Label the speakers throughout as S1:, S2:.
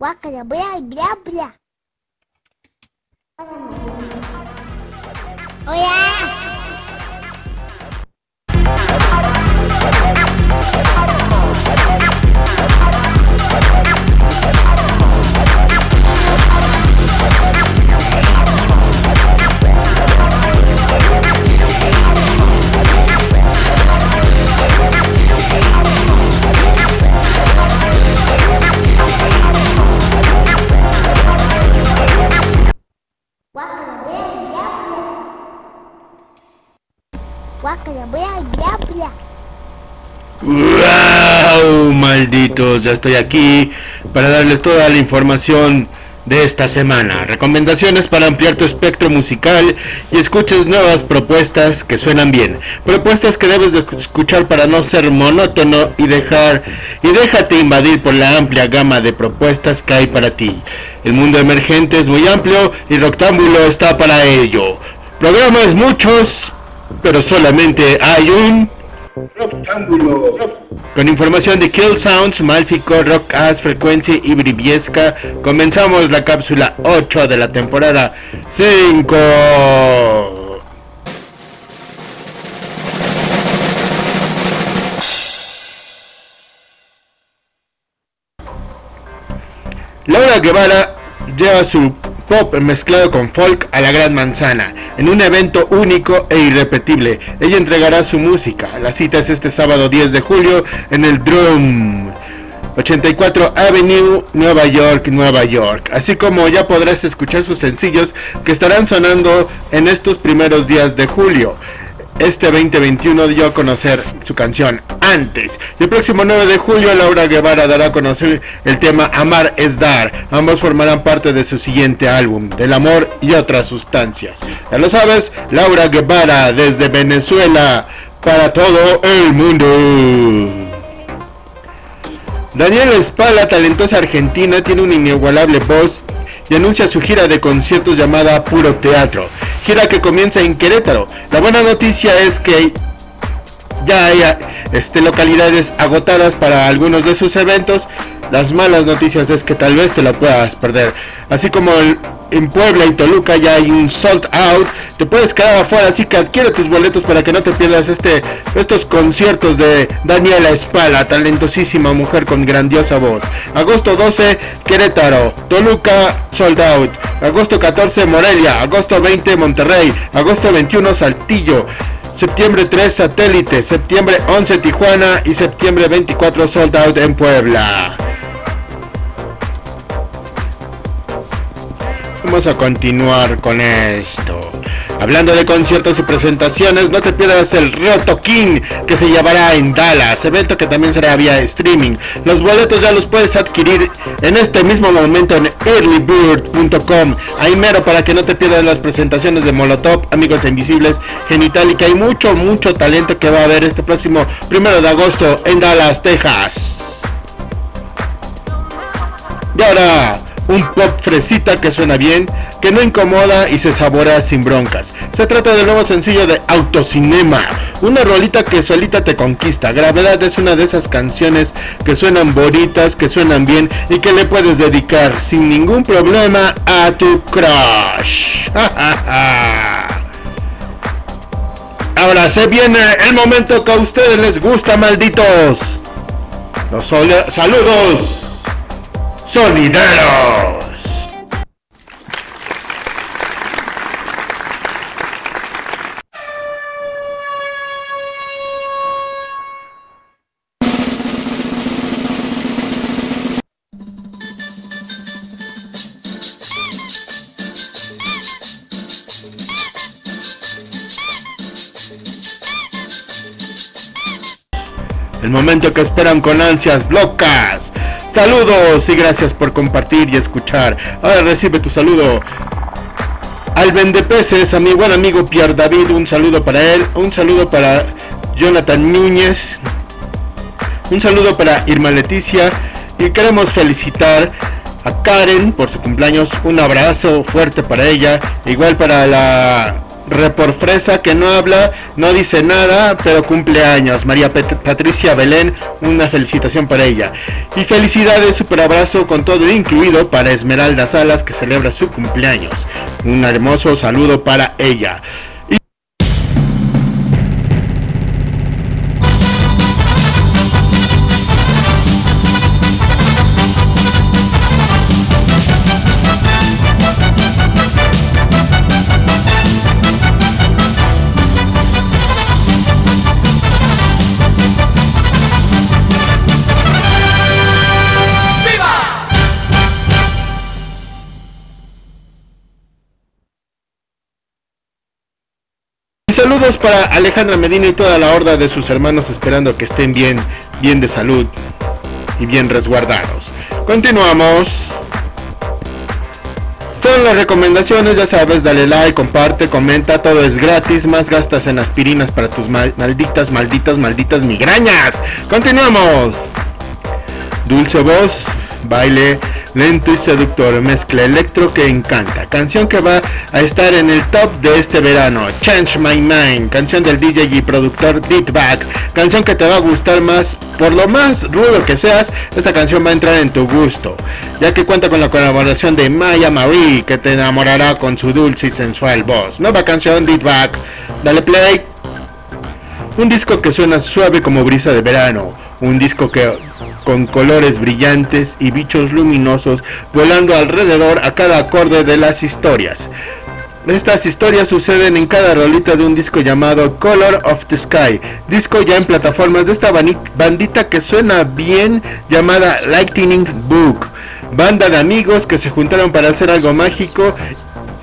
S1: Guacala, blá, blá,
S2: blá. Olá! Ya estoy aquí para darles toda la información de esta semana. Recomendaciones para ampliar tu espectro musical y escuches nuevas propuestas que suenan bien. Propuestas que debes de escuchar para no ser monótono y dejar y déjate invadir por la amplia gama de propuestas que hay para ti. El mundo emergente es muy amplio y Roctámbulo está para ello. Programas muchos, pero solamente hay un con información de Kill Sounds, Malfico, Rock As, Frequency y Briviesca, comenzamos la cápsula 8 de la temporada 5. Laura Guevara lleva su pop mezclado con folk a la Gran Manzana, en un evento único e irrepetible. Ella entregará su música. La cita es este sábado 10 de julio en el Drum. 84 Avenue, Nueva York, Nueva York. Así como ya podrás escuchar sus sencillos que estarán sonando en estos primeros días de julio este 2021 dio a conocer su canción Antes. el próximo 9 de julio Laura Guevara dará a conocer el tema Amar es Dar. Ambos formarán parte de su siguiente álbum, Del Amor y otras sustancias. Ya lo sabes, Laura Guevara desde Venezuela para todo el mundo. Daniela Espala, talentosa argentina, tiene una inigualable voz y anuncia su gira de conciertos llamada Puro Teatro, gira que comienza en Querétaro. La buena noticia es que ya hay este, localidades agotadas para algunos de sus eventos. Las malas noticias es que tal vez te la puedas perder. Así como en Puebla y Toluca ya hay un sold out, te puedes quedar afuera, así que adquiere tus boletos para que no te pierdas este, estos conciertos de Daniela Espala, talentosísima mujer con grandiosa voz. Agosto 12, Querétaro, Toluca, sold out. Agosto 14, Morelia. Agosto 20, Monterrey. Agosto 21, Saltillo. Septiembre 3 Satélite, septiembre 11 Tijuana y septiembre 24 Sold Out en Puebla. Vamos a continuar con esto. Hablando de conciertos y presentaciones, no te pierdas el Roto King que se llevará en Dallas, evento que también será vía streaming. Los boletos ya los puedes adquirir en este mismo momento en earlybird.com. Ahí mero para que no te pierdas las presentaciones de Molotov, Amigos Invisibles, Genital y que hay mucho, mucho talento que va a haber este próximo primero de agosto en Dallas, Texas. Y ahora, un pop fresita que suena bien, que no incomoda y se saborea sin broncas. Se trata del nuevo sencillo de Autocinema, una rolita que solita te conquista. Gravedad es una de esas canciones que suenan bonitas, que suenan bien y que le puedes dedicar sin ningún problema a tu crush. Ahora se viene el momento que a ustedes les gusta, malditos. Los saludos sonideros. Esperan con ansias locas. Saludos y gracias por compartir y escuchar. Ahora recibe tu saludo. Al vendepeces, a mi buen amigo Pierre David, un saludo para él. Un saludo para Jonathan Núñez. Un saludo para Irma Leticia. Y queremos felicitar a Karen por su cumpleaños. Un abrazo fuerte para ella. Igual para la repor fresa que no habla, no dice nada, pero cumple años. María Patricia Belén, una felicitación para ella. Y felicidades, super abrazo con todo incluido para Esmeralda Salas que celebra su cumpleaños. Un hermoso saludo para ella. Saludos para Alejandra Medina y toda la horda de sus hermanos esperando que estén bien, bien de salud y bien resguardados. Continuamos. Son las recomendaciones, ya sabes, dale like, comparte, comenta, todo es gratis, más gastas en aspirinas para tus malditas, malditas, malditas migrañas. Continuamos. Dulce voz, baile lento y seductor, mezcla electro que encanta, canción que va a estar en el top de este verano, Change My Mind, canción del DJ y productor Back, canción que te va a gustar más, por lo más rudo que seas, esta canción va a entrar en tu gusto, ya que cuenta con la colaboración de Maya Marie, que te enamorará con su dulce y sensual voz. Nueva canción Back, dale play. Un disco que suena suave como brisa de verano, un disco que con colores brillantes y bichos luminosos volando alrededor a cada acorde de las historias. Estas historias suceden en cada rolita de un disco llamado Color of the Sky, disco ya en plataformas de esta bandita que suena bien llamada Lightning Book, banda de amigos que se juntaron para hacer algo mágico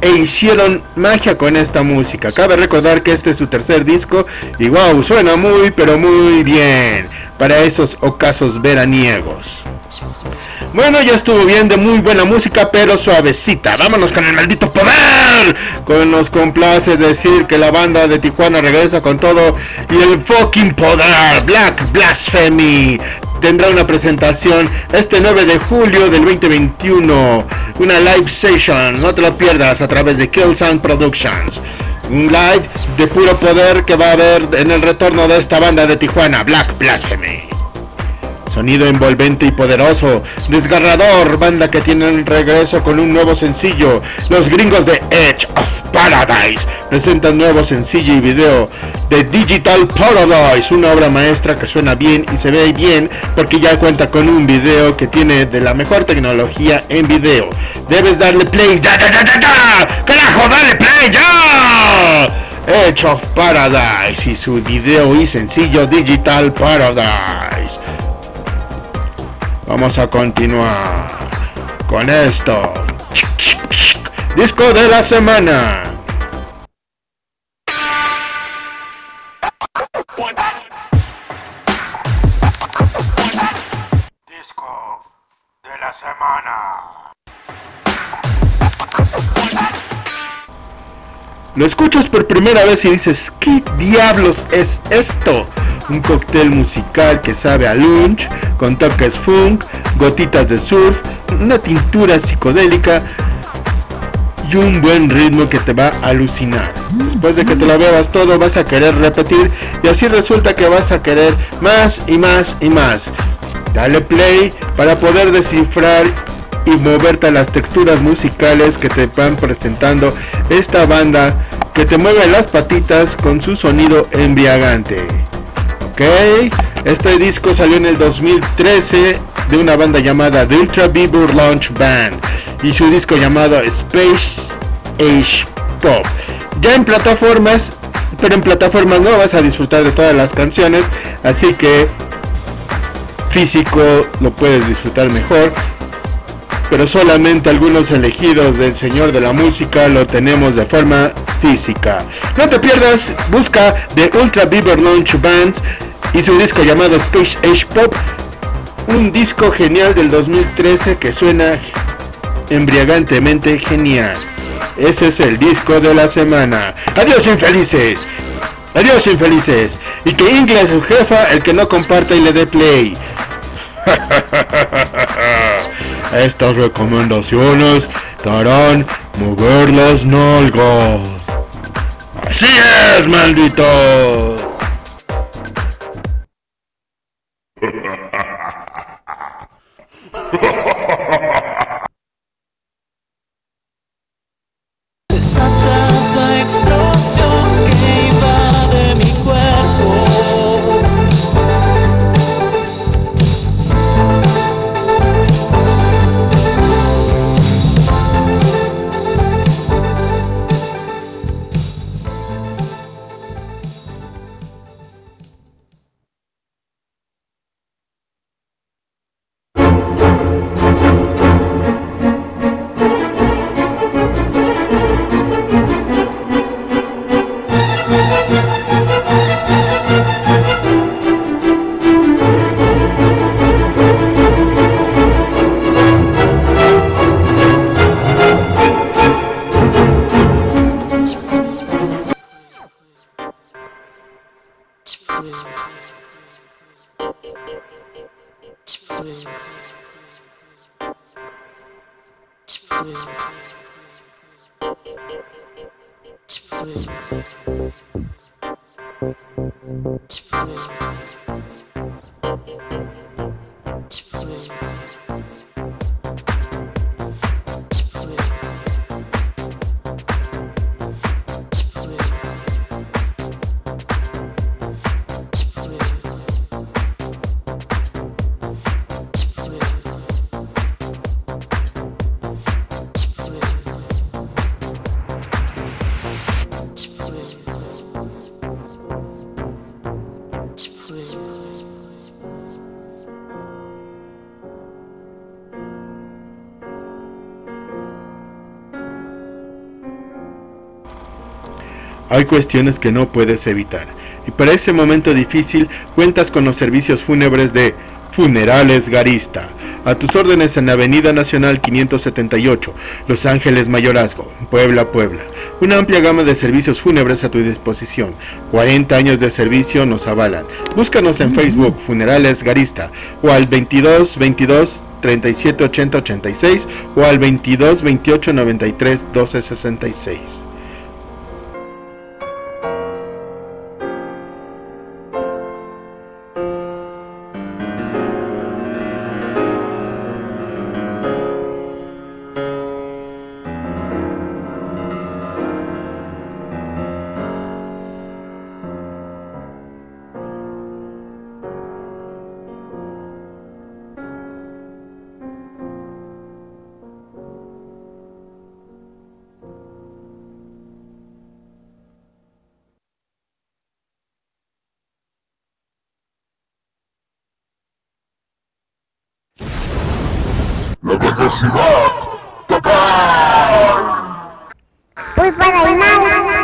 S2: e hicieron magia con esta música. Cabe recordar que este es su tercer disco y wow, suena muy pero muy bien para esos ocasos veraniegos. Bueno, ya estuvo bien de muy buena música, pero suavecita. Vámonos con el maldito poder. Con nos complace decir que la banda de Tijuana regresa con todo y el fucking poder. Black Blasphemy tendrá una presentación este 9 de julio del 2021. Una live session, no te lo pierdas a través de Kill Sound Productions un live de puro poder que va a haber en el retorno de esta banda de Tijuana, Black Blasphemy. Sonido envolvente y poderoso, desgarrador, banda que tiene un regreso con un nuevo sencillo. Los gringos de Edge of Paradise presentan nuevo sencillo y video de Digital Paradise, una obra maestra que suena bien y se ve bien porque ya cuenta con un video que tiene de la mejor tecnología en video. Debes darle play, ya, ya, ya, ya, ya, carajo, dale play, ya. Edge of Paradise y su video y sencillo Digital Paradise. Vamos a continuar con esto. Disco de la semana. Lo escuchas por primera vez y dices, ¿qué diablos es esto? Un cóctel musical que sabe a lunch, con toques funk, gotitas de surf, una tintura psicodélica y un buen ritmo que te va a alucinar. Después de que te lo bebas todo vas a querer repetir y así resulta que vas a querer más y más y más. Dale play para poder descifrar y moverte a las texturas musicales que te van presentando esta banda que te mueve las patitas con su sonido embriagante. Ok, este disco salió en el 2013 de una banda llamada The Ultra Beaver Launch Band y su disco llamado Space Age Pop. Ya en plataformas, pero en plataformas no vas a disfrutar de todas las canciones, así que físico lo puedes disfrutar mejor pero solamente algunos elegidos del Señor de la Música lo tenemos de forma física. No te pierdas, busca The Ultra Beaver Launch Bands y su disco llamado Space Age Pop, un disco genial del 2013 que suena embriagantemente genial. Ese es el disco de la semana. Adiós infelices. Adiós infelices. Y que Ingle su jefa el que no comparta y le dé play. Estas recomendaciones te harán mover las nalgas. Así es, malditos.
S3: Podcast.
S2: Hay cuestiones que no puedes evitar. Y para ese momento difícil cuentas con los servicios fúnebres de Funerales Garista. A tus órdenes en la Avenida Nacional 578, Los Ángeles Mayorazgo, Puebla, Puebla. Una amplia gama de servicios fúnebres a tu disposición. 40 años de servicio nos avalan. Búscanos en Facebook Funerales Garista o al 22 22 37 80 86 o al 22 28 93 12 66.
S4: La velocidad total.
S1: Voy para el mal.